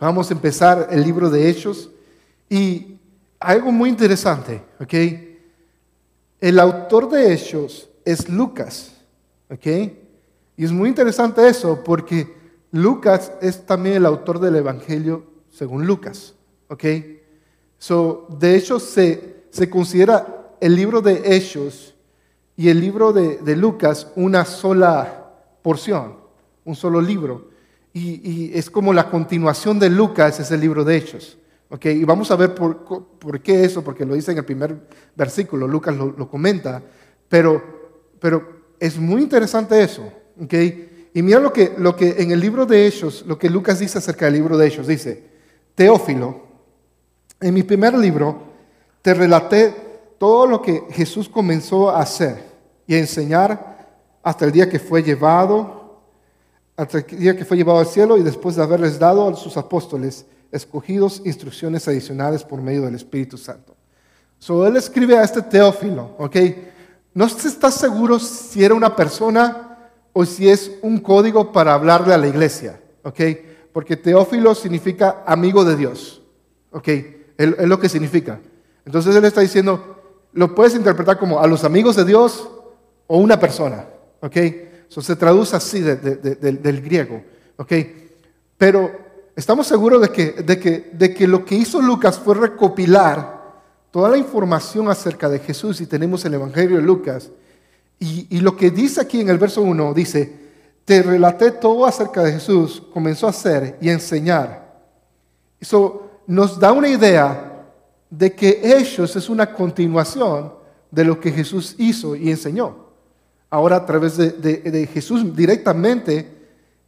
vamos a empezar el libro de Hechos y algo muy interesante, ¿ok? El autor de Hechos es Lucas, ¿ok? Y es muy interesante eso porque Lucas es también el autor del Evangelio según Lucas, ¿ok? So, de hecho, se, se considera el libro de Hechos y el libro de, de Lucas una sola porción, un solo libro. Y, es como la continuación de Lucas, es el libro de Hechos. ¿okay? Y vamos a ver por, qué eso, porque lo dice en el primer versículo, Lucas lo, comenta, pero, pero es muy interesante eso. ¿okay? Y mira lo que, lo que en el libro de Hechos, lo que Lucas dice acerca del libro de Hechos, dice, Teófilo, en mi primer libro te relaté todo lo que Jesús comenzó a hacer y a enseñar hasta el día que fue llevado hasta el día que fue llevado al cielo y después de haberles dado a sus apóstoles escogidos instrucciones adicionales por medio del Espíritu Santo. So, él escribe a este Teófilo, ¿ok? No se está seguro si era una persona o si es un código para hablarle a la iglesia, ¿ok? Porque Teófilo significa amigo de Dios, ¿ok? Es lo que significa. Entonces él está diciendo, lo puedes interpretar como a los amigos de Dios o una persona, ¿ok? Eso se traduce así del griego. ¿ok? Pero estamos seguros de que, de, que, de que lo que hizo Lucas fue recopilar toda la información acerca de Jesús y tenemos el Evangelio de Lucas. Y, y, lo que dice aquí en el verso 1, dice, te relaté todo acerca de Jesús, comenzó a hacer y a enseñar. Eso nos da una idea de que Hechos es una continuación de lo que Jesús hizo y enseñó ahora a través de, Jesús directamente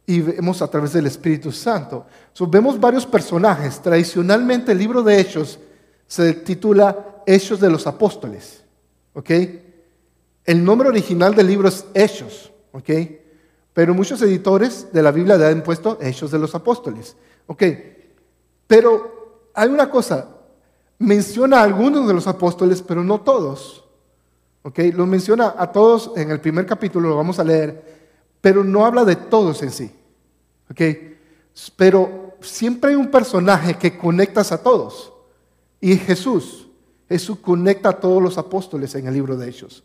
y vemos a través del Espíritu Santo. vemos varios personajes. Tradicionalmente el libro de Hechos se titula Hechos de los Apóstoles. El nombre original del libro es Hechos. Pero muchos editores de la Biblia le han puesto Hechos de los Apóstoles. Pero hay una cosa, menciona a algunos de los apóstoles, pero no todos. Okay, lo menciona a todos en el primer capítulo, lo vamos a leer, pero no habla de todos en sí. Okay, pero siempre hay un personaje que conectas a todos. Y Jesús. Jesús conecta a todos los apóstoles en el libro de Hechos.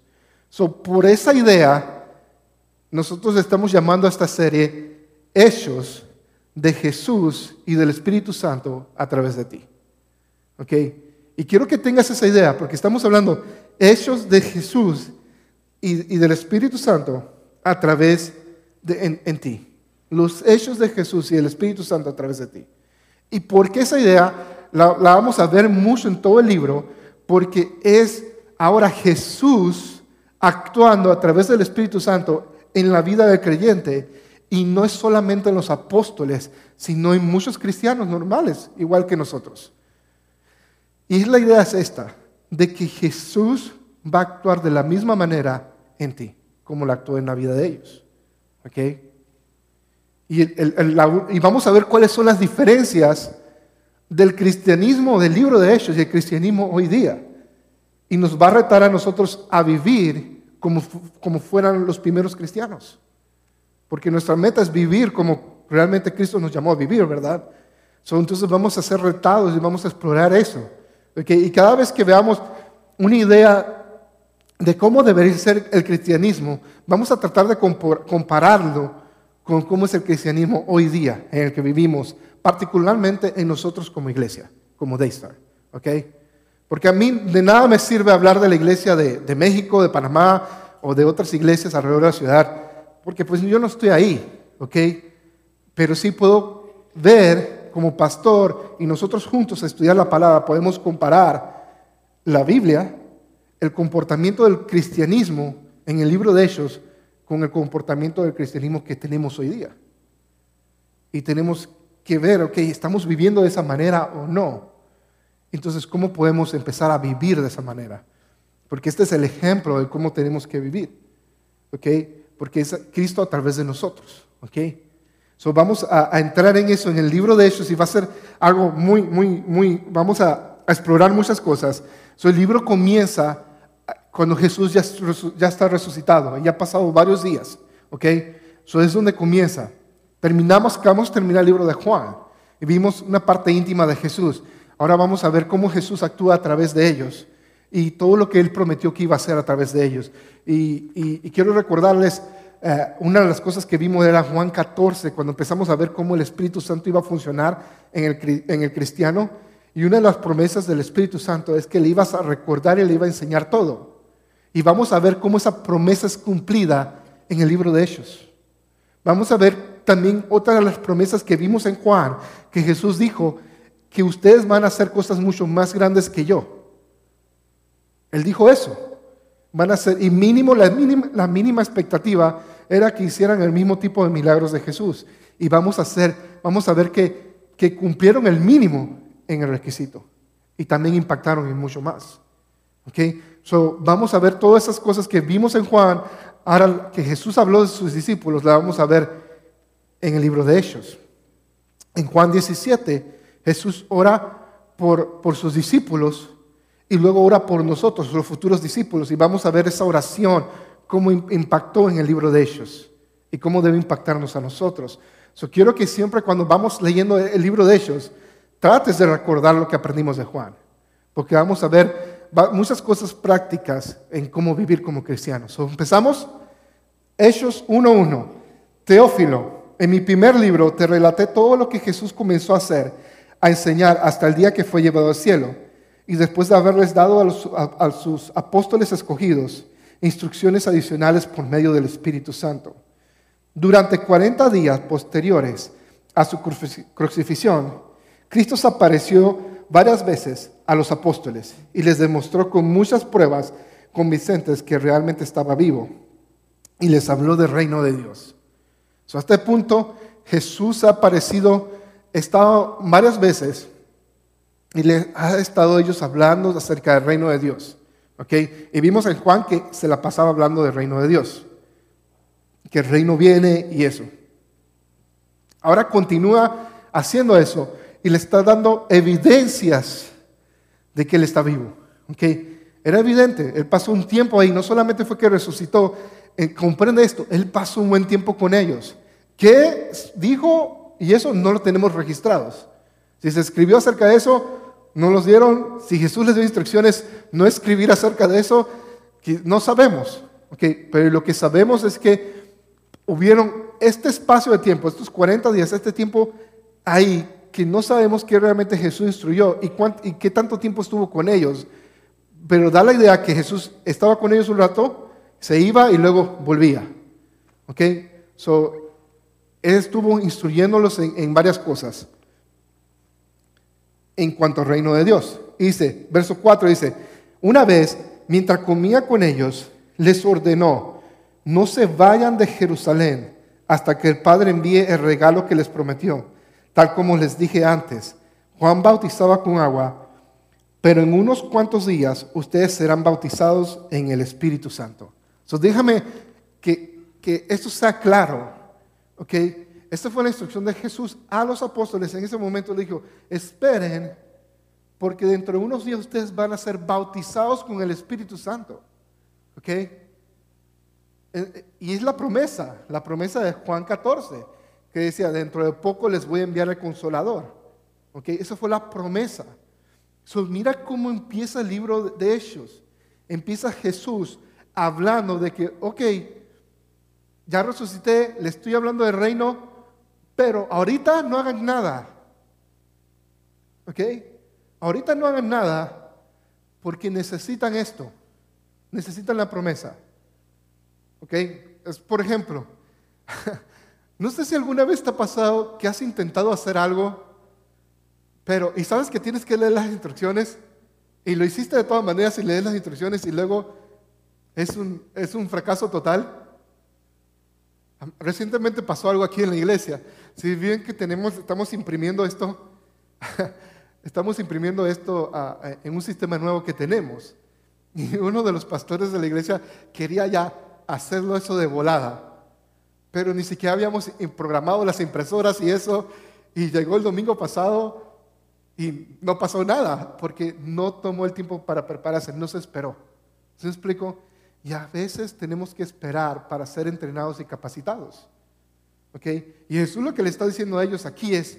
So, por esa idea, nosotros estamos llamando a esta serie Hechos de Jesús y del Espíritu Santo a través de ti. Okay, Y quiero que tengas esa idea, porque estamos hablando hechos de Jesús y, del Espíritu Santo a través de en, ti. Los hechos de Jesús y el Espíritu Santo a través de ti. ¿Y por qué esa idea la, vamos a ver mucho en todo el libro? Porque es ahora Jesús actuando a través del Espíritu Santo en la vida del creyente. Y no es solamente en los apóstoles, sino en muchos cristianos normales, igual que nosotros. Y la idea es esta de que Jesús va a actuar de la misma manera en ti, como lo actuó en la vida de ellos. ¿Ok? Y, y, vamos a ver cuáles son las diferencias del cristianismo del libro de Hechos y el cristianismo hoy día. Y nos va a retar a nosotros a vivir como, como fueran los primeros cristianos. Porque nuestra meta es vivir como realmente Cristo nos llamó a vivir, ¿verdad? entonces vamos a ser retados y vamos a explorar eso. Y cada vez que veamos una idea de cómo debería ser el cristianismo, vamos a tratar de compararlo con cómo es el cristianismo hoy día en el que vivimos, particularmente en nosotros como iglesia, como Daystar. ¿ok? Porque a mí de nada me sirve hablar de la iglesia de, de, México, de Panamá o de otras iglesias alrededor de la ciudad, porque pues yo no estoy ahí, ¿ok? Pero sí puedo ver como pastor y nosotros juntos a estudiar la palabra podemos comparar la Biblia, el comportamiento del cristianismo en el libro de Hechos con el comportamiento del cristianismo que tenemos hoy día. Y tenemos que ver, ok, ¿estamos viviendo de esa manera o no? Entonces, ¿cómo podemos empezar a vivir de esa manera? Porque este es el ejemplo de cómo tenemos que vivir. ¿Ok? Porque es Cristo a través de nosotros. ¿Ok? Vamos a, entrar en eso en el libro de Hechos y va a ser algo muy, muy, muy, vamos a, explorar muchas cosas. el libro comienza cuando Jesús ya, ya está resucitado, ya ha pasado varios días, ¿ok? Eso es donde comienza. Terminamos, acabamos de terminar el libro de Juan. y vimos una parte íntima de Jesús. Ahora vamos a ver cómo Jesús actúa a través de ellos y todo lo que Él prometió que iba a hacer a través de ellos. Y, quiero recordarles, eh, una de las cosas que vimos era Juan 14, cuando empezamos a ver cómo el Espíritu Santo iba a funcionar en el, en el cristiano. Y una de las promesas del Espíritu Santo es que le ibas a recordar y le iba a enseñar todo. Y vamos a ver cómo esa promesa es cumplida en el libro de Hechos. Vamos a ver también otra de las promesas que vimos en Juan, que Jesús dijo que ustedes van a hacer cosas mucho más grandes que yo. Él dijo eso. Van a ser, y mínimo, la mínima, la mínima expectativa era que hicieran el mismo tipo de milagros de Jesús. Y vamos a hacer, vamos a ver que, que cumplieron el mínimo en el requisito. Y también impactaron en mucho más. ¿Ok? So, vamos a ver todas esas cosas que vimos en Juan. Ahora que Jesús habló de sus discípulos, la vamos a ver en el libro de Hechos. En Juan 17, Jesús ora por, por sus discípulos y luego ora por nosotros, los futuros discípulos, y vamos a ver esa oración, cómo impactó en el libro de Hechos y cómo debe impactarnos a nosotros. So, quiero que siempre cuando vamos leyendo el libro de Hechos, trates de recordar lo que aprendimos de Juan, porque vamos a ver muchas cosas prácticas en cómo vivir como cristianos. empezamos. Hechos 1.1. Teófilo, en mi primer libro te relaté todo lo que Jesús comenzó a hacer, a enseñar hasta el día que fue llevado al cielo y después de haberles dado a, sus apóstoles escogidos instrucciones adicionales por medio del Espíritu Santo. Durante 40 días posteriores a su crucifixión, Cristo apareció varias veces a los apóstoles y les demostró con muchas pruebas convincentes que realmente estaba vivo y les habló del reino de Dios. a este punto, Jesús ha aparecido, estado varias veces y les ha estado ellos hablando acerca del reino de Dios. ¿Ok? Y vimos en Juan que se la pasaba hablando del reino de Dios. Que el reino viene y eso. Ahora continúa haciendo eso y le está dando evidencias de que él está vivo. ¿ok? Era evidente, él pasó un tiempo ahí, no solamente fue que resucitó, eh, comprende esto, él pasó un buen tiempo con ellos. ¿Qué dijo? Y eso no lo tenemos registrados. Si se escribió acerca de eso, no los dieron. Si Jesús les dio instrucciones, no escribir acerca de eso, no sabemos. Okay, pero lo que sabemos es que hubieron este espacio de tiempo, estos 40 días, este tiempo ahí, que no sabemos qué realmente Jesús instruyó y, y qué tanto tiempo estuvo con ellos. Pero da la idea que Jesús estaba con ellos un rato, se iba y luego volvía. ¿Ok? So, él estuvo instruyéndolos en varias cosas en cuanto al reino de Dios. Dice, verso 4 dice, una vez, mientras comía con ellos, les ordenó, no se vayan de Jerusalén hasta que el Padre envíe el regalo que les prometió, tal como les dije antes. Juan bautizaba con agua, pero en unos cuantos días ustedes serán bautizados en el Espíritu Santo. So, déjame que, que esto sea claro, ¿ok? Esta fue la instrucción de Jesús a los apóstoles. En ese momento le dijo, esperen, porque dentro de unos días ustedes van a ser bautizados con el Espíritu Santo. ¿Ok? Eh, eh, y es la promesa, la promesa de Juan 14, que decía, dentro de poco les voy a enviar el consolador. ¿Ok? Esa fue la promesa. mira cómo empieza el libro de Hechos. Empieza Jesús hablando de que, ok, ya resucité, le estoy hablando del reino, pero ahorita no hagan nada. ¿Ok? Ahorita no hagan nada porque necesitan esto. Necesitan la promesa. ¿Ok? Es, por ejemplo, no sé si alguna vez te ha pasado que has intentado hacer algo, pero, y sabes que tienes que leer las instrucciones, y lo hiciste de todas maneras y lees las instrucciones y luego es un, es un fracaso total. Recientemente pasó algo aquí en la iglesia. Si bien que estamos imprimiendo esto, estamos imprimiendo esto en un sistema nuevo que tenemos. Y uno de los pastores de la iglesia quería ya hacerlo eso de volada. Pero ni siquiera habíamos programado las impresoras y eso. Y llegó el domingo pasado y no pasó nada porque no tomó el tiempo para prepararse, no se esperó. ¿Se explico? Y a veces tenemos que esperar para ser entrenados y capacitados. ¿Ok? Y Jesús lo que le está diciendo a ellos aquí es,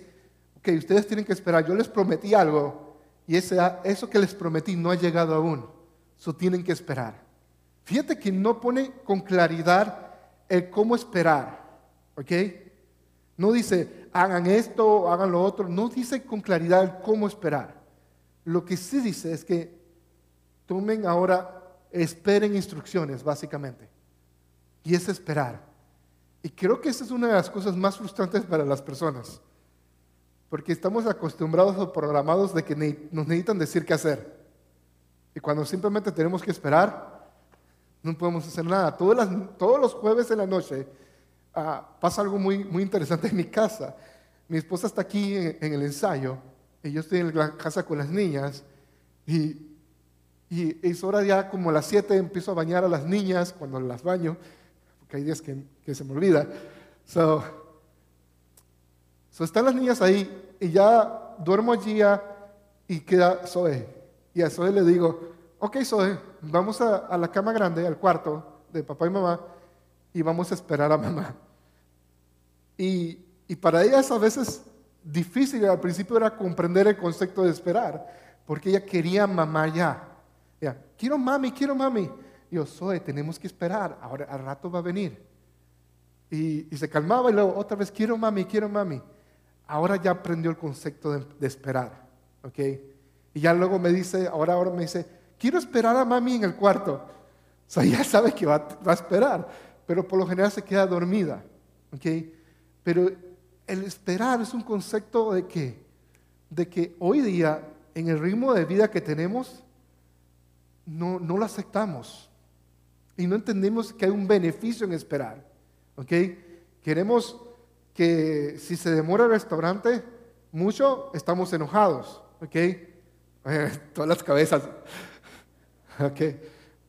ok, ustedes tienen que esperar, yo les prometí algo y eso que les prometí no ha llegado aún, eso tienen que esperar. Fíjate que no pone con claridad el cómo esperar, ¿ok? No dice, hagan esto, hagan lo otro, no dice con claridad el cómo esperar. Lo que sí dice es que tomen ahora, esperen instrucciones, básicamente. Y es esperar. Y creo que esa es una de las cosas más frustrantes para las personas. Porque estamos acostumbrados o programados de que nos necesitan decir qué hacer. Y cuando simplemente tenemos que esperar, no podemos hacer nada. todos los jueves en la noche ah, pasa algo muy, muy interesante en mi casa. Mi esposa está aquí en, el ensayo y yo estoy en la casa con las niñas y, y es hora ya como las 7 empiezo a bañar a las niñas cuando las baño, porque hay días que, se me olvida. So, So, están las niñas ahí y ya duermo allí y queda Zoe. Y a Zoe le digo, ok Zoe, vamos a, la cama grande, al cuarto de papá y mamá, y vamos a esperar a mamá. Y, para ella es a veces difícil, al principio era comprender el concepto de esperar, porque ella quería mamá ya. ya quiero mami, quiero mami. Yo, Zoe, tenemos que esperar, ahora al rato va a venir. Y, y se calmaba y luego otra vez, quiero mami, quiero mami ahora ya aprendió el concepto de, esperar, ¿ok? Y ya luego me dice, ahora, ahora me dice, quiero esperar a mami en el cuarto. O sea, ya sabe que va, va a esperar, pero por lo general se queda dormida, ¿ok? Pero el esperar es un concepto de que, de que hoy día, en el ritmo de vida que tenemos, no, no lo aceptamos. Y no entendemos que hay un beneficio en esperar, ¿ok? Queremos que si se demora el restaurante mucho, estamos enojados, ¿ok? todas las cabezas, ¿ok?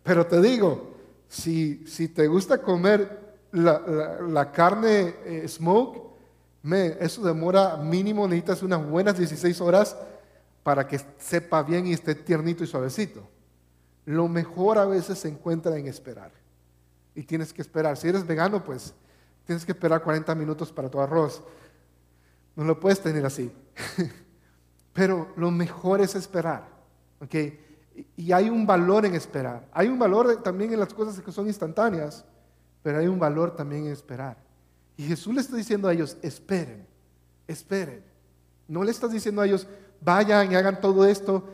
Pero te digo, si, si te gusta comer la, carne eh, smoke, eso demora mínimo, necesitas unas buenas 16 horas para que sepa bien y esté tiernito y suavecito. Lo mejor a veces se encuentra en esperar. Y tienes que esperar. Si eres vegano, pues Tienes que esperar 40 minutos para tu arroz. No lo puedes tener así. Pero lo mejor es esperar. Y hay un valor en esperar. Hay un valor también en las cosas que son instantáneas, pero hay un valor también en esperar. Y Jesús le está diciendo a ellos, esperen, esperen. No le estás diciendo a ellos, vayan y hagan todo esto.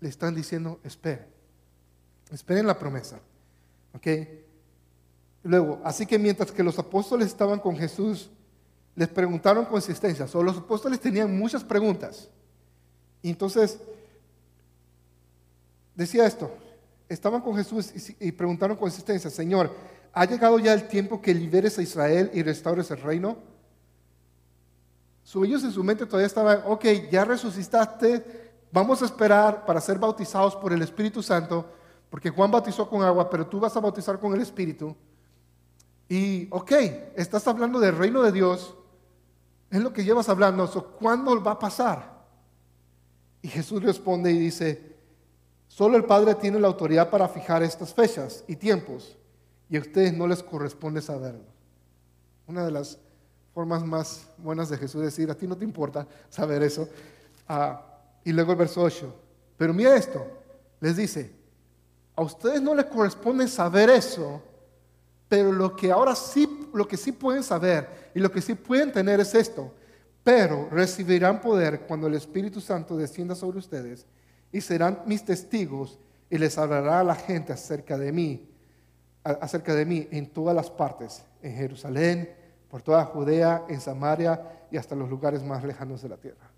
Le están diciendo, esperen. Esperen la promesa. ¿Ok? Luego, así que mientras que los apóstoles estaban con Jesús, les preguntaron consistencias, o los apóstoles tenían muchas preguntas. Entonces, decía esto, estaban con Jesús y, preguntaron consistencia, Señor, ¿ha llegado ya el tiempo que liberes a Israel y restaures el reino? Su ellos en su mente todavía estaban, ok, ya resucitaste, vamos a esperar para ser bautizados por el Espíritu Santo, porque Juan bautizó con agua, pero tú vas a bautizar con el Espíritu. Y, ok, estás hablando del reino de Dios, es lo que llevas hablando, ¿cuándo va a pasar? Y Jesús responde y dice, solo el Padre tiene la autoridad para fijar estas fechas y tiempos, y a ustedes no les corresponde saberlo. Una de las formas más buenas de Jesús decir, a ti no te importa saber eso. Ah, y luego el verso 8, pero mira esto, les dice, a ustedes no les corresponde saber eso, pero lo que ahora sí, lo que sí pueden saber y lo que sí pueden tener es esto. Pero recibirán poder cuando el Espíritu Santo descienda sobre ustedes y serán mis testigos y les hablará a la gente acerca de mí, acerca de mí en todas las partes, en Jerusalén, por toda Judea, en Samaria y hasta los lugares más lejanos de la tierra.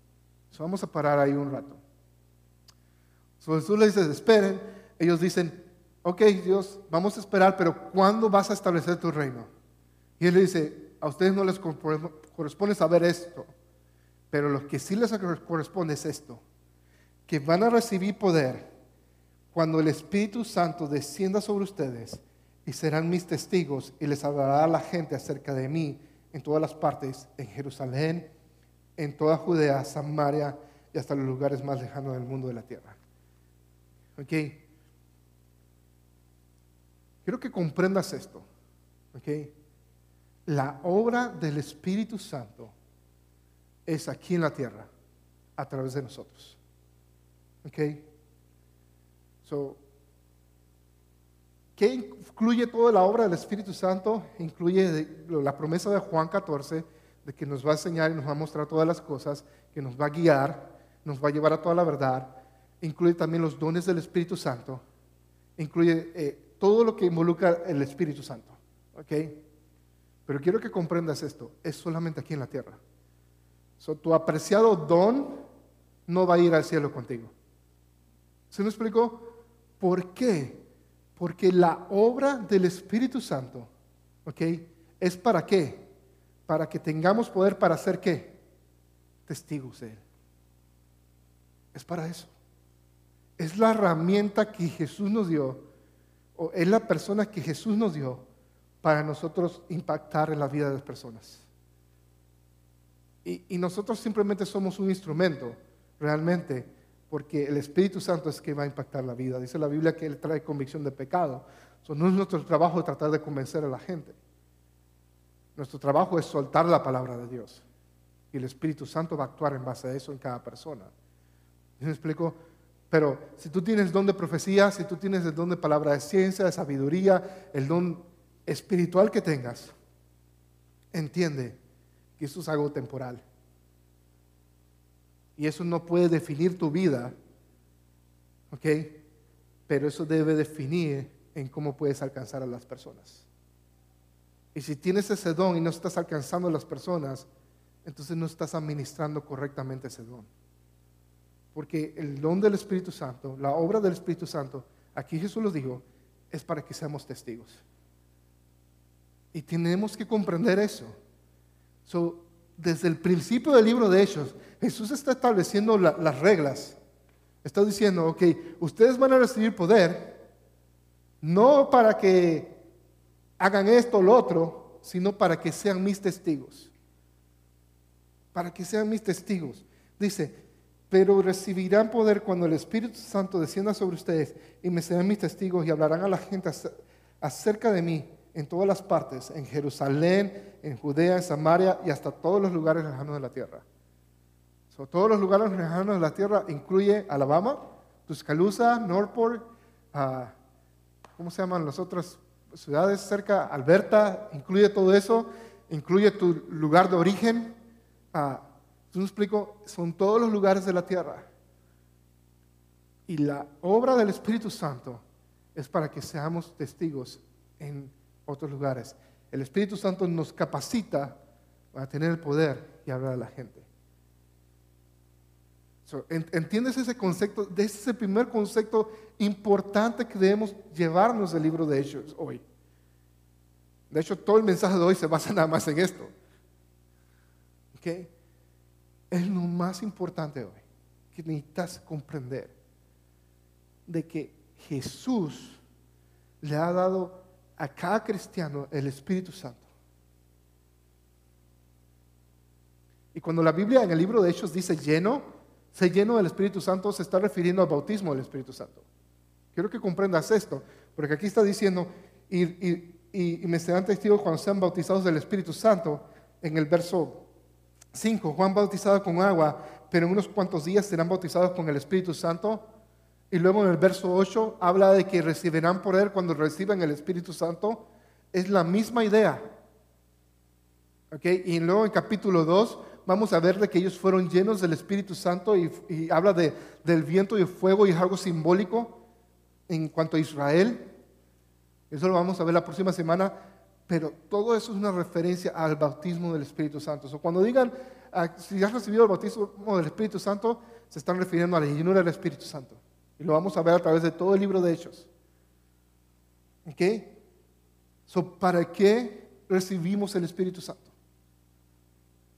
vamos a parar ahí un rato. Jesús les dice, esperen. Ellos dicen, ok Dios, vamos a esperar, pero ¿cuándo vas a establecer tu reino? Y él le dice, a ustedes no les corresponde saber esto, pero lo que sí les corresponde es esto, que van a recibir poder cuando el Espíritu Santo descienda sobre ustedes y serán mis testigos y les hablará a la gente acerca de mí en todas las partes, en Jerusalén, en toda Judea, Samaria y hasta los lugares más lejanos del mundo de la tierra. Okay. Quiero que comprendas esto. ¿ok? La obra del Espíritu Santo es aquí en la tierra. a través de nosotros. ¿Ok? So, ¿Qué incluye toda la obra del Espíritu Santo? Incluye la promesa de Juan 14, de que nos va a enseñar y nos va a mostrar todas las cosas, que nos va a guiar, nos va a llevar a toda la verdad. Incluye también los dones del Espíritu Santo. Incluye eh, todo lo que involucra el Espíritu Santo. ¿Ok? Pero quiero que comprendas esto, es solamente aquí en la tierra. So, tu apreciado don no va a ir al cielo contigo. ¿Se me explicó? ¿Por qué? Porque la obra del Espíritu Santo, ¿ok? ¿Es para qué? Para que tengamos poder para hacer qué? Testigos de Él. Es para eso. Es la herramienta que Jesús nos dio, o es la persona que Jesús nos dio para nosotros impactar en la vida de las personas. Y, nosotros simplemente somos un instrumento, realmente, porque el Espíritu Santo es que va a impactar la vida. Dice la Biblia que Él trae convicción de pecado. no es nuestro trabajo tratar de convencer a la gente. Nuestro trabajo es soltar la palabra de Dios. Y el Espíritu Santo va a actuar en base a eso en cada persona. ¿Me explico? Pero si tú tienes don de profecía, si tú tienes el don de palabra de ciencia, de sabiduría, el don espiritual que tengas, entiende que eso es algo temporal. Y eso no puede definir tu vida, ¿ok? Pero eso debe definir en cómo puedes alcanzar a las personas. Y si tienes ese don y no estás alcanzando a las personas, entonces no estás administrando correctamente ese don. Porque el don del Espíritu Santo, la obra del Espíritu Santo, aquí Jesús lo dijo, es para que seamos testigos. Y tenemos que comprender eso. So, desde el principio del libro de Hechos, Jesús está estableciendo las reglas. Está diciendo, ok, ustedes van a recibir poder, no para que hagan esto o lo otro, sino para que sean mis testigos. Para que sean mis testigos. Dice, pero recibirán poder cuando el Espíritu Santo descienda sobre ustedes y me serán mis testigos y hablarán a la gente acerca de mí en todas las partes, en Jerusalén, en Judea, en Samaria y hasta todos los lugares lejanos de la tierra. todos los lugares lejanos de la tierra incluye Alabama, Tuscaloosa, Norfolk, uh, ¿cómo se llaman las otras ciudades cerca? Alberta, incluye todo eso, incluye tu lugar de origen. Uh, ¿Tú me explico? Son todos los lugares de la tierra. Y la obra del Espíritu Santo es para que seamos testigos en otros lugares. El Espíritu Santo nos capacita para tener el poder y hablar a la gente. ¿Entiendes ese concepto? Ese es el primer concepto importante que debemos llevarnos del libro de Hechos hoy. De hecho, todo el mensaje de hoy se basa nada más en esto. ¿Okay? Es lo más importante hoy que necesitas comprender de que Jesús le ha dado a cada cristiano el Espíritu Santo. Y cuando la Biblia en el libro de Hechos dice lleno, se lleno del Espíritu Santo, se está refiriendo al bautismo del Espíritu Santo. Quiero que comprendas esto, porque aquí está diciendo, y, me serán testigos cuando sean bautizados del Espíritu Santo, en el verso 5, Juan bautizado con agua, pero en unos cuantos días serán bautizados con el Espíritu Santo. Y luego en el verso 8 habla de que recibirán poder cuando reciban el Espíritu Santo. Es la misma idea. Y luego en capítulo 2 vamos a ver de que ellos fueron llenos del Espíritu Santo y, habla de, del viento y fuego y es algo simbólico en cuanto a Israel. Eso lo vamos a ver la próxima semana. Pero todo eso es una referencia al bautismo del Espíritu Santo. O cuando digan, ah, si has recibido el bautismo del Espíritu Santo, se están refiriendo a la llenura del Espíritu Santo. Y lo vamos a ver a través de todo el libro de Hechos. ¿Ok? So, ¿Para qué recibimos el Espíritu Santo?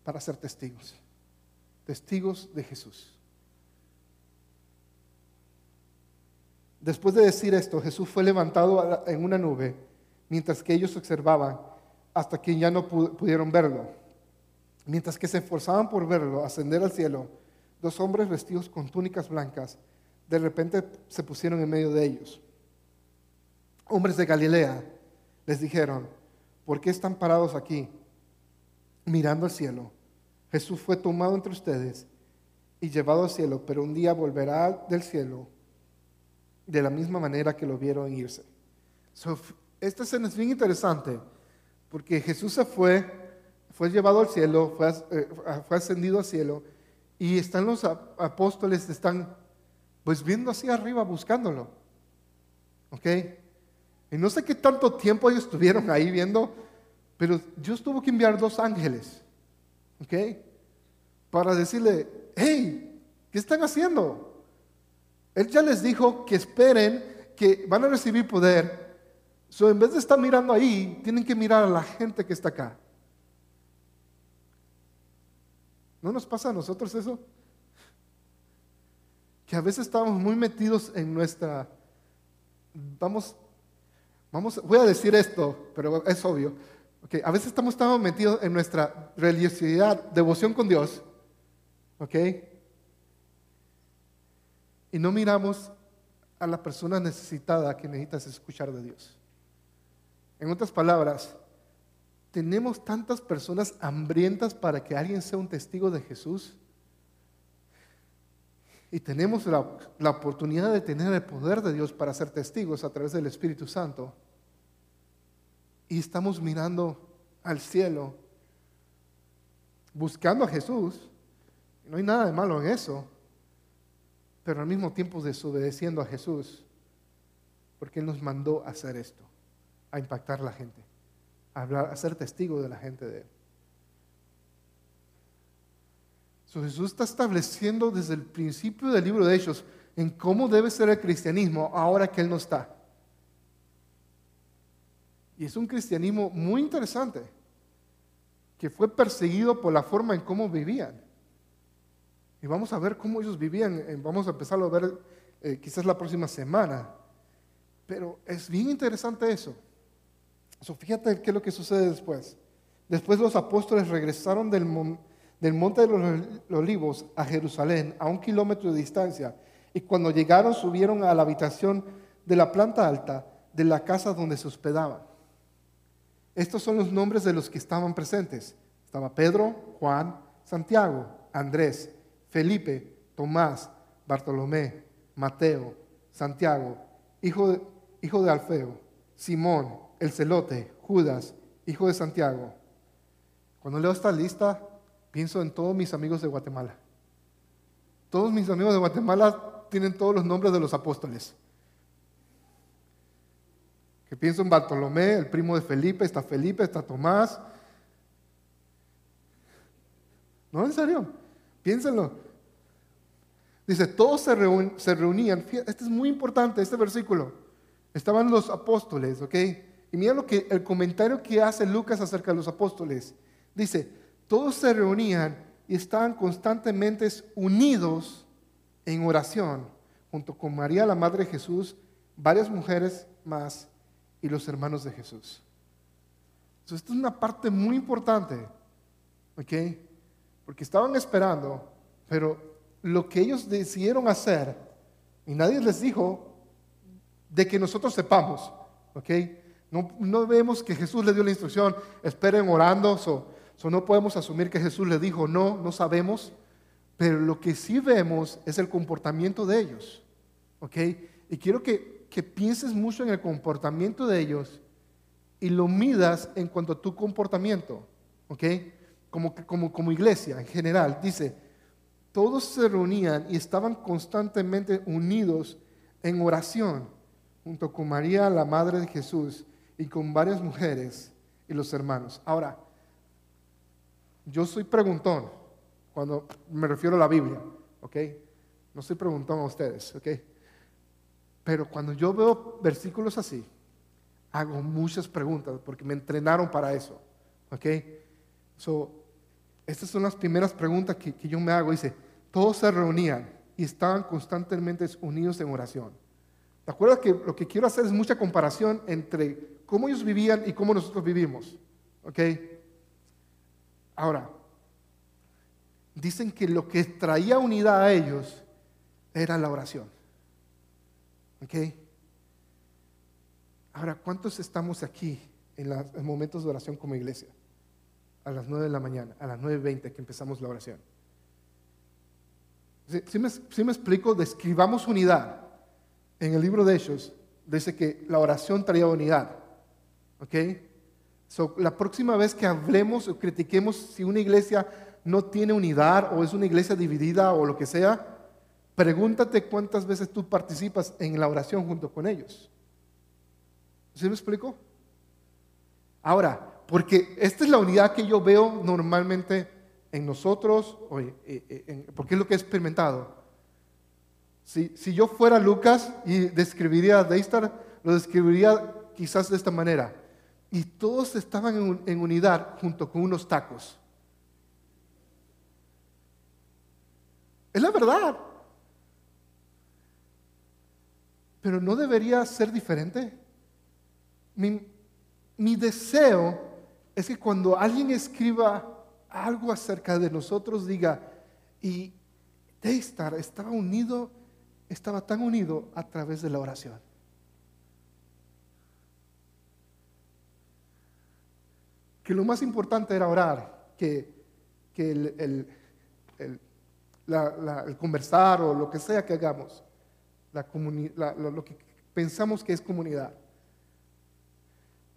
Para ser testigos. Testigos de Jesús. Después de decir esto, Jesús fue levantado en una nube mientras que ellos observaban hasta que ya no pudieron verlo. Mientras que se esforzaban por verlo ascender al cielo, dos hombres vestidos con túnicas blancas de repente se pusieron en medio de ellos. Hombres de Galilea les dijeron, ¿por qué están parados aquí mirando al cielo? Jesús fue tomado entre ustedes y llevado al cielo, pero un día volverá del cielo de la misma manera que lo vieron irse. Esta escena es bien interesante porque Jesús se fue, fue llevado al cielo, fue, eh, ascendido al cielo y están los apóstoles, están pues viendo hacia arriba buscándolo. ¿Ok? Y no sé qué tanto tiempo ellos estuvieron ahí viendo, pero Dios tuvo que enviar dos ángeles. ¿Ok? Para decirle, hey, ¿qué están haciendo? Él ya les dijo que esperen, que van a recibir poder. So, en vez de estar mirando ahí, tienen que mirar a la gente que está acá. ¿No nos pasa a nosotros eso? Que a veces estamos muy metidos en nuestra... Vamos, vamos, voy a decir esto, pero es obvio. Okay, a veces estamos tan metidos en nuestra religiosidad, devoción con Dios, ¿ok? Y no miramos a la persona necesitada que necesitas escuchar de Dios. En otras palabras, tenemos tantas personas hambrientas para que alguien sea un testigo de Jesús. Y tenemos la, la, oportunidad de tener el poder de Dios para ser testigos a través del Espíritu Santo. Y estamos mirando al cielo, buscando a Jesús. No hay nada de malo en eso. Pero al mismo tiempo desobedeciendo a Jesús. Porque Él nos mandó hacer esto, a impactar a la gente a, ser testigo de la gente de Él. Jesús está estableciendo desde el principio del libro de Hechos en cómo debe ser el cristianismo ahora que Él no está. Y es un cristianismo muy interesante, que fue perseguido por la forma en cómo vivían. Y vamos a ver cómo ellos vivían, eh, vamos a empezarlo a ver eh, quizás la próxima semana. Pero es bien interesante eso fíjate qué es lo que sucede después. Después los apóstoles regresaron del, monte de los olivos a Jerusalén, a un kilómetro de distancia, y cuando llegaron subieron a la habitación de la planta alta de la casa donde se hospedaban. Estos son los nombres de los que estaban presentes. Estaba Pedro, Juan, Santiago, Andrés, Felipe, Tomás, Bartolomé, Mateo, Santiago, hijo hijo de Alfeo, Simón, el celote, Judas, hijo de Santiago. Cuando leo esta lista, pienso en todos mis amigos de Guatemala. Todos mis amigos de Guatemala tienen todos los nombres de los apóstoles. Que pienso en Bartolomé, el primo de Felipe, está Felipe, está Tomás. No, en serio, piénsenlo. Dice, todos se, se reunían. Este es muy importante, este versículo. Estaban los apóstoles, ¿ok? Y mira lo que el comentario que hace Lucas acerca de los apóstoles. Dice, todos se reunían y estaban constantemente unidos en oración, junto con María, la Madre de Jesús, varias mujeres más y los hermanos de Jesús. Entonces, esto es una parte muy importante, ¿ok? Porque estaban esperando, pero lo que ellos decidieron hacer, y nadie les dijo de que nosotros sepamos, ¿ok? No, vemos que Jesús le dio la instrucción, esperen orando, so, no podemos asumir que Jesús le dijo no, no sabemos, pero lo que sí vemos es el comportamiento de ellos. ¿Ok? Y quiero que, pienses mucho en el comportamiento de ellos y lo midas en cuanto a tu comportamiento. ¿Ok? Como iglesia en general. Dice, todos se reunían y estaban constantemente unidos en oración junto con María, la Madre de Jesús, y con varias mujeres y los hermanos. Ahora, yo soy preguntón cuando me refiero a la Biblia, ¿ok? No soy preguntón a ustedes, ¿ok? Pero cuando yo veo versículos así, hago muchas preguntas porque me entrenaron para eso, ¿ok? So, estas son las primeras preguntas que, que yo me hago. Dice, todos se reunían y estaban constantemente unidos en oración. ¿Te acuerdas que lo que quiero hacer es mucha comparación entre cómo ellos vivían y cómo nosotros vivimos? ¿Ok? Ahora, dicen que lo que traía unidad a ellos era la oración. ¿Ok? Ahora, ¿cuántos estamos aquí en los momentos de oración como iglesia? A las 9 de la mañana, a las 9.20 que empezamos la oración. Si me, explico, describamos unidad. En el libro de Hechos dice que la oración traía unidad. ¿Ok? la próxima vez que hablemos o critiquemos si una iglesia no tiene unidad o es una iglesia dividida o lo que sea, pregúntate cuántas veces tú participas en la oración junto con ellos. ¿Sí me explico? Ahora, porque esta es la unidad que yo veo normalmente en nosotros, eh, eh, porque es lo que he experimentado. Si, yo fuera Lucas y describiría a Daystar, lo describiría quizás de esta manera. Y todos estaban en, unidad junto con unos tacos. Es la verdad. Pero no debería ser diferente. Mi, deseo es que cuando alguien escriba algo acerca de nosotros diga, y Daystar estaba unido, estaba tan unido a través de la oración. Que lo más importante era orar, que, el, conversar o lo que sea que hagamos, lo que pensamos que es comunidad.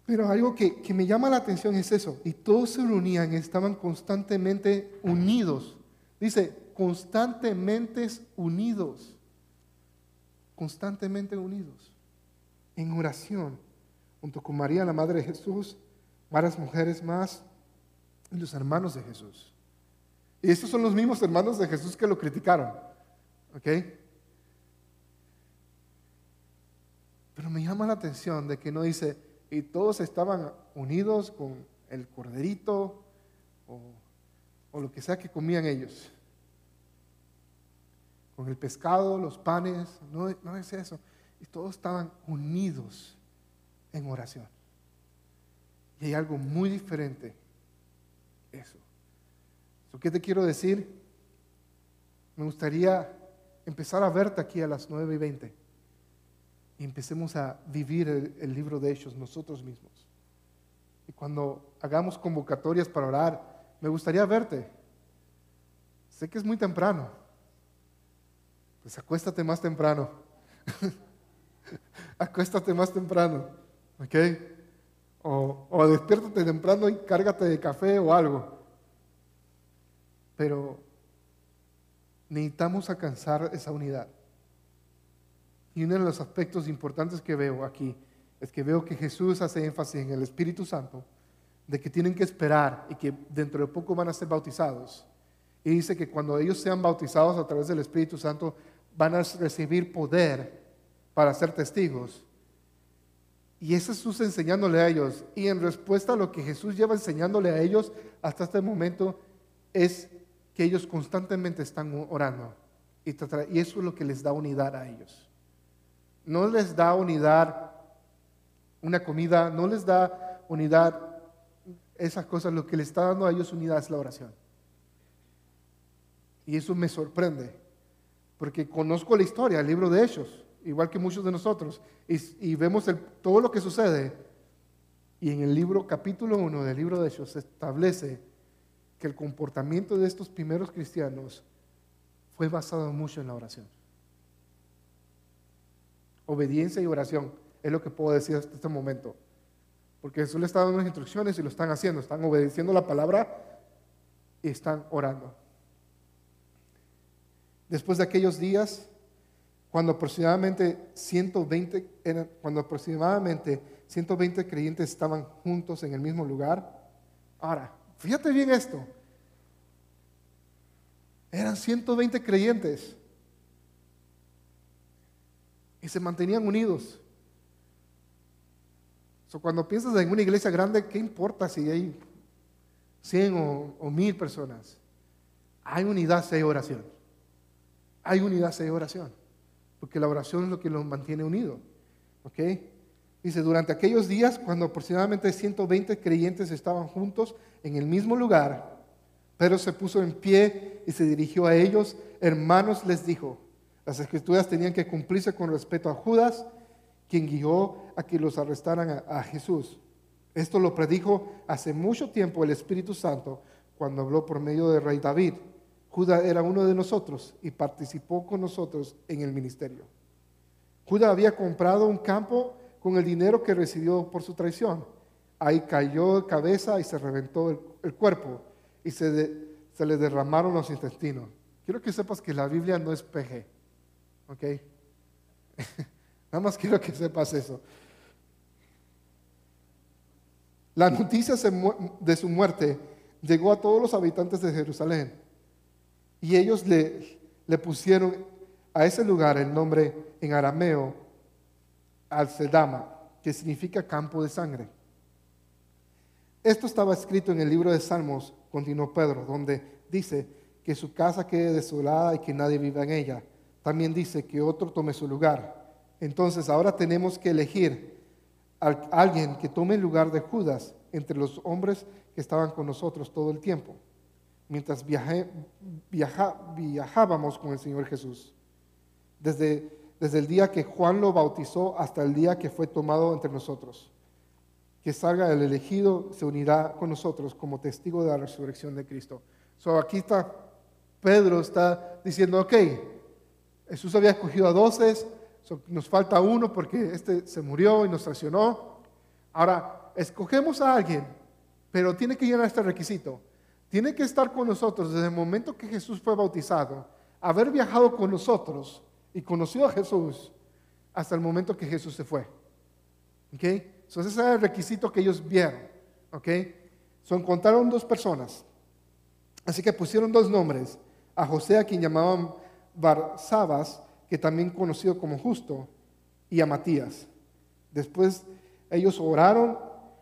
Pero algo que, me llama la atención es eso. Y todos se reunían, estaban constantemente unidos. Dice, constantemente unidos. Constantemente unidos. En oración. Junto con María, la Madre de Jesús, varias mujeres más y los hermanos de Jesús. Y estos son los mismos hermanos de Jesús que lo criticaron. ¿Ok? Pero me llama la atención de que no dice, y todos estaban unidos con el corderito o, lo que sea que comían ellos. Con el pescado, los panes, no, no es eso. Y todos estaban unidos en oración. Y hay algo muy diferente. Eso. ¿Qué te quiero decir? Me gustaría empezar a verte aquí a las 9 y 20 y empecemos a vivir el, libro de Hechos nosotros mismos. Y cuando hagamos convocatorias para orar, me gustaría verte. Sé que es muy temprano. Pues acuéstate más temprano. acuéstate más temprano. ¿Ok? O, despiértate temprano y cárgate de café o algo. Pero necesitamos alcanzar esa unidad. Y uno de los aspectos importantes que veo aquí es que veo que Jesús hace énfasis en el Espíritu Santo, de que tienen que esperar y que dentro de poco van a ser bautizados. Y dice que cuando ellos sean bautizados a través del Espíritu Santo, van a recibir poder para ser testigos. Y es Jesús enseñándole a ellos. Y en respuesta a lo que Jesús lleva enseñándole a ellos hasta este momento, es que ellos constantemente están orando. Y eso es lo que les da unidad a ellos no les da unidad una comida, no les da unidad esas cosas, lo que les está dando a ellos unidad es la oración. Y eso me sorprende, porque conozco la historia, el libro de Hechos, igual que muchos de nosotros, y, vemos todo lo que sucede. Y en el libro, capítulo 1 del libro de Hechos, se establece que el comportamiento de estos primeros cristianos fue basado mucho en la oración. Obediencia y oración es lo que puedo decir hasta este momento. Porque Jesús le está dando unas instrucciones y lo están haciendo. Están obedeciendo la palabra y están orando. Después de aquellos días, cuando aproximadamente 120, cuando aproximadamente 120 creyentes estaban juntos en el mismo lugar. Ahora, fíjate bien esto. Eran 120 creyentes y se mantenían unidos. cuando piensas en una iglesia grande, ¿qué importa si hay 100 o, o 1000 personas? Hay unidad si hay oración. Hay unidad si hay oración. Porque la oración es lo que los mantiene unidos. ¿Ok? Dice, durante aquellos días, cuando aproximadamente 120 creyentes estaban juntos en el mismo lugar, Pedro se puso en pie y se dirigió a ellos. Hermanos, les dijo, las escrituras tenían que cumplirse con respecto a Judas, quien guió a que los arrestaran a, Jesús. Esto lo predijo hace mucho tiempo el Espíritu Santo cuando habló por medio de rey David. Judas era uno de nosotros y participó con nosotros en el ministerio. Judas había comprado un campo con el dinero que recibió por su traición. Ahí cayó de cabeza y se reventó el, cuerpo y se, se le derramaron los intestinos. Quiero que sepas que la Biblia no es PG. ¿Ok? Nada más quiero que sepas eso. La noticia de su muerte llegó a todos los habitantes de Jerusalén y ellos le, pusieron a ese lugar el nombre en arameo Al-Sedama, que significa campo de sangre. Esto estaba escrito en el libro de Salmos, continuó Pedro, donde dice que su casa quede desolada y que nadie viva en ella. También dice que otro tome su lugar. Entonces ahora tenemos que elegir a alguien que tome el lugar de Judas entre los hombres que estaban con nosotros todo el tiempo, mientras viajábamos con el Señor Jesús. Desde, desde el día que Juan lo bautizó hasta el día que fue tomado entre nosotros. Que salga el elegido, se unirá con nosotros como testigo de la resurrección de Cristo. So aquí está, Pedro está diciendo, ok, Jesús había escogido a doce, nos falta uno porque este se murió y nos traicionó. Ahora, escogemos a alguien, pero tiene que llenar este requisito. Tiene que estar con nosotros desde el momento que Jesús fue bautizado, haber viajado con nosotros y conocido a Jesús hasta el momento que Jesús se fue. ¿Ok? Entonces ese era el requisito que ellos vieron. ¿Ok? So, encontraron dos personas. Así que pusieron dos nombres. A José, a quien llamaban Barsabas, que también conocido como justo, y a Matías. Después ellos oraron,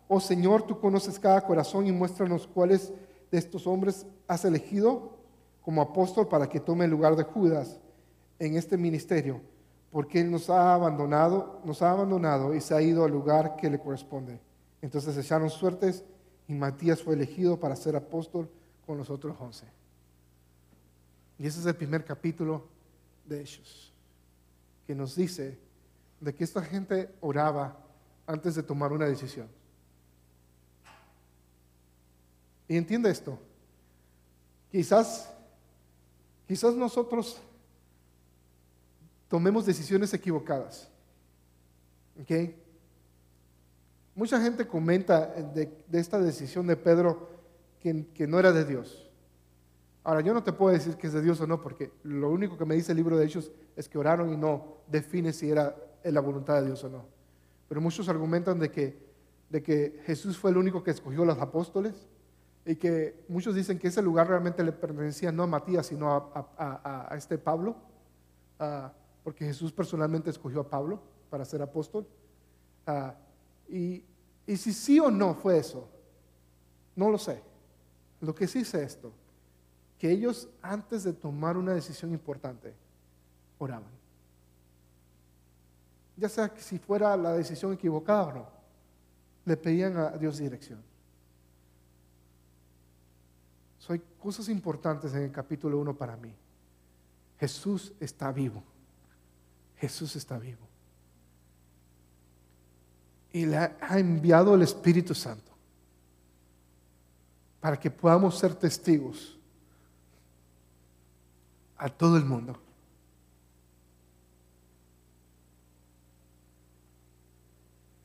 oh Señor, tú conoces cada corazón y muéstranos cuáles de estos hombres has elegido como apóstol para que tome el lugar de Judas en este ministerio, porque él nos ha abandonado, nos ha abandonado y se ha ido al lugar que le corresponde. Entonces echaron suertes y Matías fue elegido para ser apóstol con los otros once. Y ese es el primer capítulo de ellos que nos dice de que esta gente oraba antes de tomar una decisión. Y entiende esto. Quizás, quizás nosotros tomemos decisiones equivocadas. ¿Ok? Mucha gente comenta de, esta decisión de Pedro que, que no era de Dios. Ahora, yo no te puedo decir que es de Dios o no, porque lo único que me dice el libro de Hechos es que oraron y no define si era la voluntad de Dios o no. Pero muchos argumentan de que, de que Jesús fue el único que escogió a los apóstoles y que muchos dicen que ese lugar realmente le pertenecía no a Matías, sino a, este Pablo, ah, porque Jesús personalmente escogió a Pablo para ser apóstol. Ah, y, si sí o no fue eso, no lo sé. Lo que sí sé esto que ellos antes de tomar una decisión importante oraban. Ya sea que si fuera la decisión equivocada o no, le pedían a Dios dirección. Hay cosas importantes en el capítulo 1 para mí. Jesús está vivo. Jesús está vivo. Y le ha enviado el Espíritu Santo para que podamos ser testigos a todo el mundo.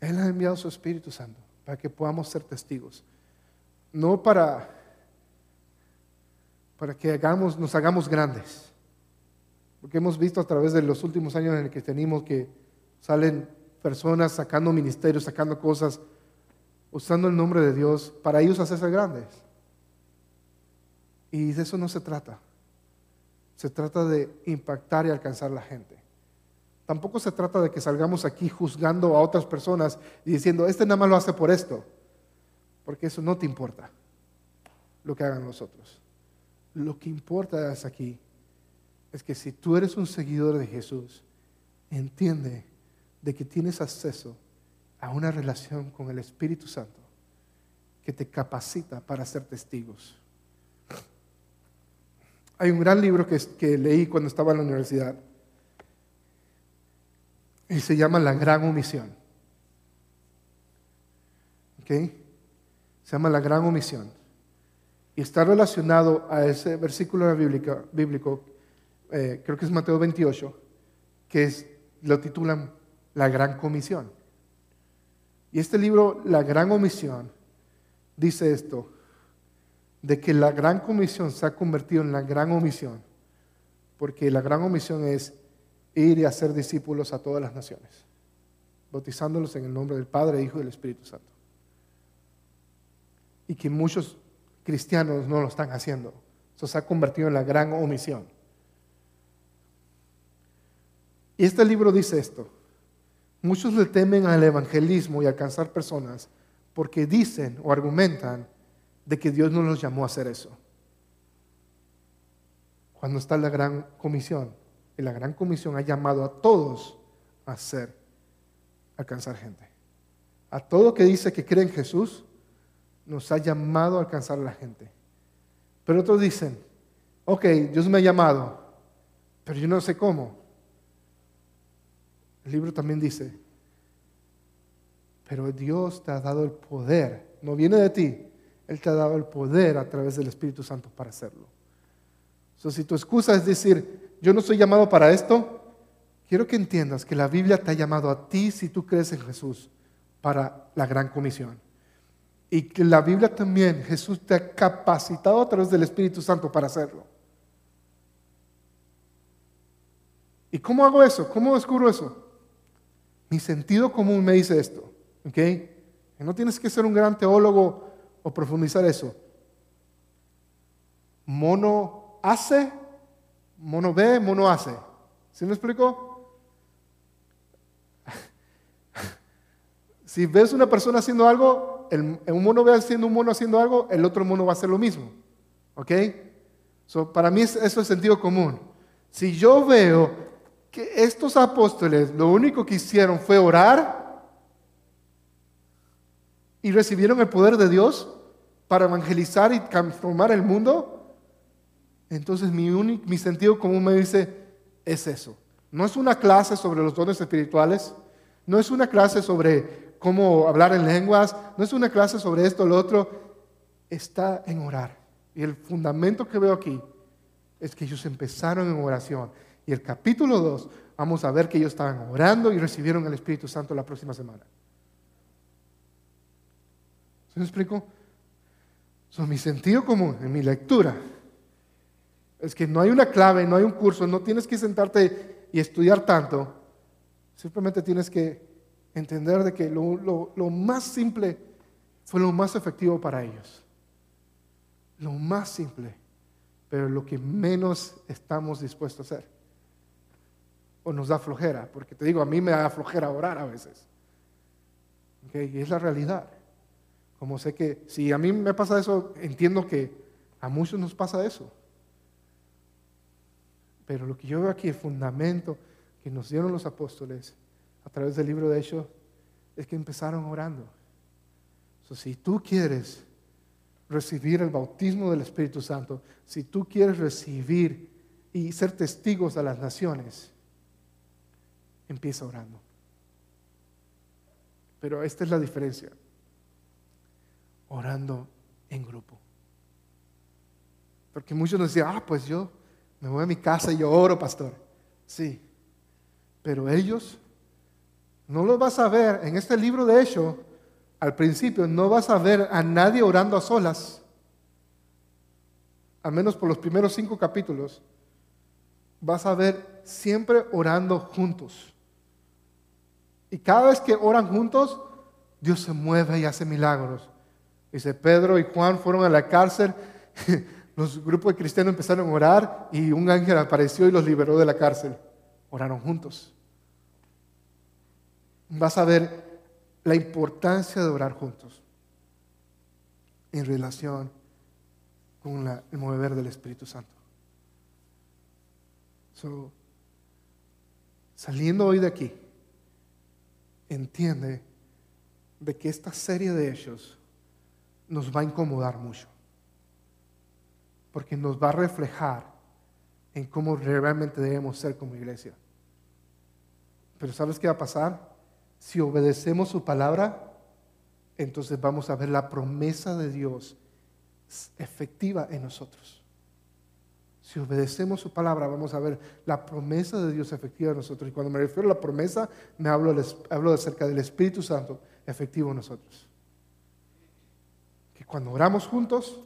Él ha enviado su Espíritu Santo para que podamos ser testigos. No para, para que hagamos, nos hagamos grandes. Porque hemos visto a través de los últimos años en el que tenemos que salen personas sacando ministerios, sacando cosas, usando el nombre de Dios para ellos hacerse grandes. Y de eso no se trata. Se trata de impactar y alcanzar a la gente. Tampoco se trata de que salgamos aquí juzgando a otras personas y diciendo, este nada más lo hace por esto, porque eso no te importa lo que hagan los otros. Lo que importa es aquí es que si tú eres un seguidor de Jesús, entiende de que tienes acceso a una relación con el Espíritu Santo que te capacita para ser testigos. Hay un gran libro que, leí cuando estaba en la universidad y se llama La Gran Omisión. ¿Ok? Se llama La Gran Omisión. Y está relacionado a ese versículo bíblico, eh, creo que es Mateo 28, que es, lo titulan La Gran Comisión. Y este libro, La Gran Comisión, dice esto, de que la Gran Comisión se ha convertido en la Gran Omisión, porque la Gran Omisión es ir y hacer discípulos a todas las naciones, bautizándolos en el nombre del Padre, Hijo y del Espíritu Santo. Y que muchos cristianos no lo están haciendo. Eso se ha convertido en la gran omisión. Y este libro dice esto. Muchos le temen al evangelismo y alcanzar personas porque dicen o argumentan de que Dios no los llamó a hacer eso. Cuando está la gran comisión, y la gran comisión ha llamado a todos a hacer, alcanzar gente. A todo que dice que cree en Jesús, nos ha llamado a alcanzar a la gente. Pero otros dicen, ok, Dios me ha llamado, pero yo no sé cómo. El libro también dice, pero Dios te ha dado el poder, no viene de ti, Él te ha dado el poder a través del Espíritu Santo para hacerlo. So, si tu excusa es decir, yo no soy llamado para esto, quiero que entiendas que la Biblia te ha llamado a ti si tú crees en Jesús para la gran comisión. Y la Biblia también, Jesús te ha capacitado a través del Espíritu Santo para hacerlo. ¿Y cómo hago eso? ¿Cómo descubro eso? Mi sentido común me dice esto, ¿ok? no tienes que ser un gran teólogo o profundizar eso. Mono hace, mono ve, mono hace. ¿Sí me explico? si ves una persona haciendo algo, un mono ve haciendo un mono haciendo algo, el otro mono va a hacer lo mismo. ¿Ok? para mí eso es sentido común. Si yo veo que estos apóstoles lo único que hicieron fue orar y recibieron el poder de Dios para evangelizar y transformar el mundo, entonces mi, mi sentido común me dice, es eso. No es una clase sobre los dones espirituales, no es una clase sobre cómo hablar en lenguas, no es una clase sobre esto o lo otro, está en orar. Y el fundamento que veo aquí es que ellos empezaron en oración. Y el capítulo 2, vamos a ver que ellos estaban orando y recibieron el Espíritu Santo la próxima semana. ¿Se me explico? So, mi sentido común en mi lectura es que no hay una clave, no hay un curso, no tienes que sentarte y estudiar tanto. Simplemente tienes que entender de que lo, más simple fue lo más efectivo para ellos. Lo más simple, pero lo que menos estamos dispuestos a hacer. O nos da flojera, porque te digo, a mí me da flojera orar a veces. Y es la realidad. Como sé que si a mí me pasa eso, entiendo que a muchos nos pasa eso. Pero lo que yo veo aquí, el fundamento que nos dieron los apóstoles, a través del libro de Hechos es que empezaron orando. si tú quieres recibir el bautismo del Espíritu Santo, si tú quieres recibir y ser testigos a las naciones, empieza orando. Pero esta es la diferencia. Orando en grupo. Porque muchos nos decían, ah, pues yo me voy a mi casa y yo oro, pastor. Sí, pero ellos no lo vas a ver en este libro de Hechos, al principio no vas a ver a nadie orando a solas, al menos por los primeros cinco capítulos. Vas a ver siempre orando juntos. Y cada vez que oran juntos, Dios se mueve y hace milagros. Dice, Pedro y Juan fueron a la cárcel, los grupos de cristianos empezaron a orar y un ángel apareció y los liberó de la cárcel. Oraron juntos vas a ver la importancia de orar juntos en relación con el mover del Espíritu Santo. saliendo hoy de aquí, entiende de que esta serie de hechos nos va a incomodar mucho, porque nos va a reflejar en cómo realmente debemos ser como iglesia. Pero ¿sabes qué va a pasar? Si obedecemos su palabra, entonces vamos a ver la promesa de Dios efectiva en nosotros. Si obedecemos su palabra, vamos a ver la promesa de Dios efectiva en nosotros. Y cuando me refiero a la promesa, me hablo, hablo acerca del Espíritu Santo efectivo en nosotros. Que cuando oramos juntos,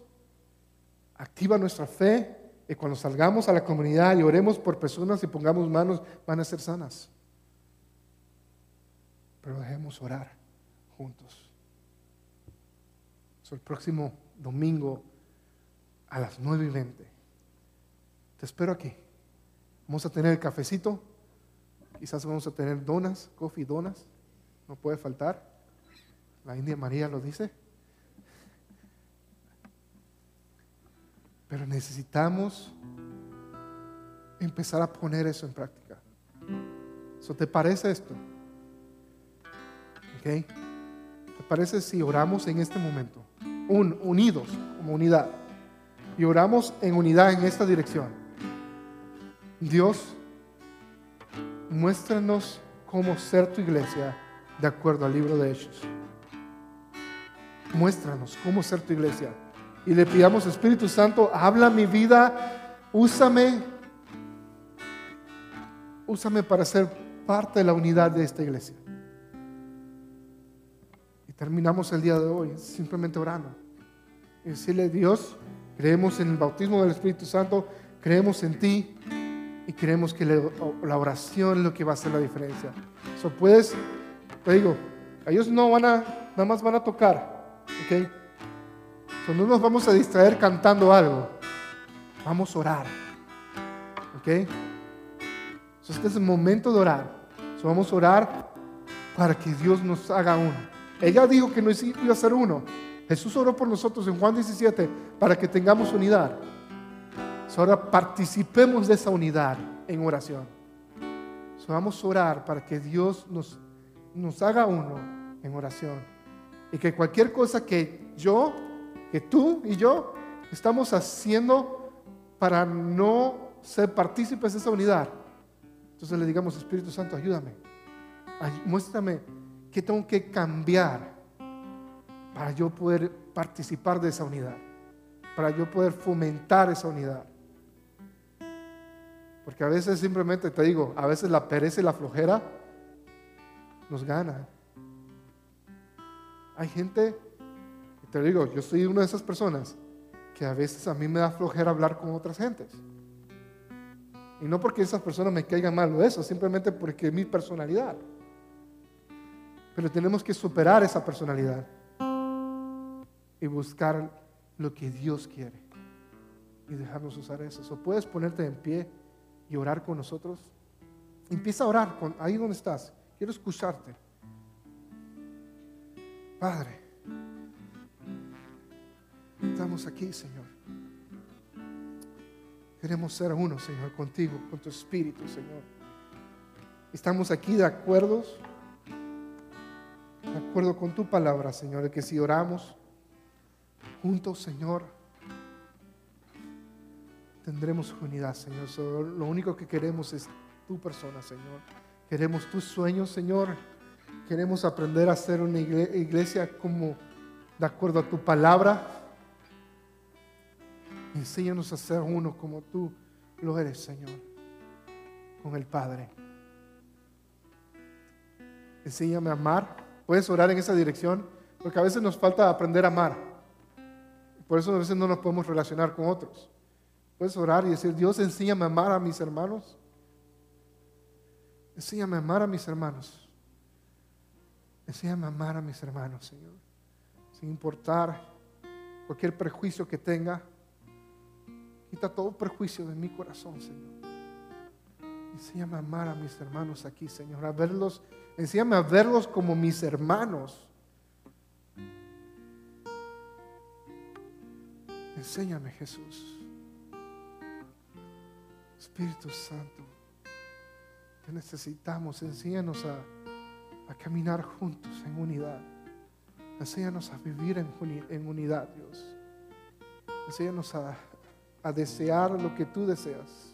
activa nuestra fe y cuando salgamos a la comunidad y oremos por personas y pongamos manos, van a ser sanas. Pero dejemos orar juntos. el próximo domingo a las 9 y 20. Te espero aquí. Vamos a tener el cafecito. Quizás vamos a tener donas, coffee, donas. No puede faltar. La India María lo dice. Pero necesitamos empezar a poner eso en práctica. ¿Eso te parece esto? ¿Ok? ¿Te parece si oramos en este momento? Un, unidos como unidad. Y oramos en unidad en esta dirección. Dios, muéstranos cómo ser tu iglesia de acuerdo al libro de Hechos. Muéstranos cómo ser tu iglesia y le pidamos, Espíritu Santo, habla mi vida, úsame, úsame para ser parte de la unidad de esta iglesia. Terminamos el día de hoy simplemente orando y decirle, Dios, creemos en el bautismo del Espíritu Santo, creemos en ti y creemos que la oración es lo que va a hacer la diferencia. So, puedes, te digo, ellos no van a, nada más van a tocar, ¿ok? no nos vamos a distraer cantando algo. Vamos a orar. ¿Ok? Entonces, este es el momento de orar. vamos a orar para que Dios nos haga uno. Ella dijo que no iba a ser uno. Jesús oró por nosotros en Juan 17 para que tengamos unidad. ahora participemos de esa unidad en oración. vamos a orar para que Dios nos, nos haga uno en oración. Y que cualquier cosa que yo que tú y yo estamos haciendo para no ser partícipes de esa unidad. Entonces le digamos, Espíritu Santo, ayúdame. Muéstrame qué tengo que cambiar para yo poder participar de esa unidad, para yo poder fomentar esa unidad. Porque a veces simplemente te digo, a veces la pereza y la flojera nos gana. Hay gente te digo, yo soy una de esas personas que a veces a mí me da flojera hablar con otras gentes. Y no porque esas personas me caigan mal o eso, simplemente porque mi personalidad. Pero tenemos que superar esa personalidad y buscar lo que Dios quiere y dejarnos usar eso. O puedes ponerte en pie y orar con nosotros. Empieza a orar ahí donde estás. Quiero escucharte. Padre. Estamos aquí, Señor. Queremos ser uno, Señor, contigo, con tu Espíritu, Señor. Estamos aquí de acuerdo, de acuerdo con tu palabra, Señor, que si oramos juntos, Señor, tendremos unidad, Señor. lo único que queremos es tu persona, Señor. Queremos tus sueños, Señor. Queremos aprender a ser una iglesia como de acuerdo a tu palabra. Enséñanos a ser uno como tú lo eres, Señor, con el Padre. Enséñame a amar. Puedes orar en esa dirección, porque a veces nos falta aprender a amar. Por eso a veces no nos podemos relacionar con otros. Puedes orar y decir, Dios, enséñame a amar a mis hermanos. Enséñame a amar a mis hermanos. Enséñame a amar a mis hermanos, Señor. Sin importar cualquier prejuicio que tenga. Quita todo prejuicio de mi corazón, Señor. Enséñame a amar a mis hermanos aquí, Señor. A verlos, enséñame a verlos como mis hermanos. Enséñame, Jesús. Espíritu Santo, te necesitamos. Enséñanos a, caminar juntos en unidad. Enséñanos a vivir en, unidad, Dios. Enséñanos a desear lo que tú deseas.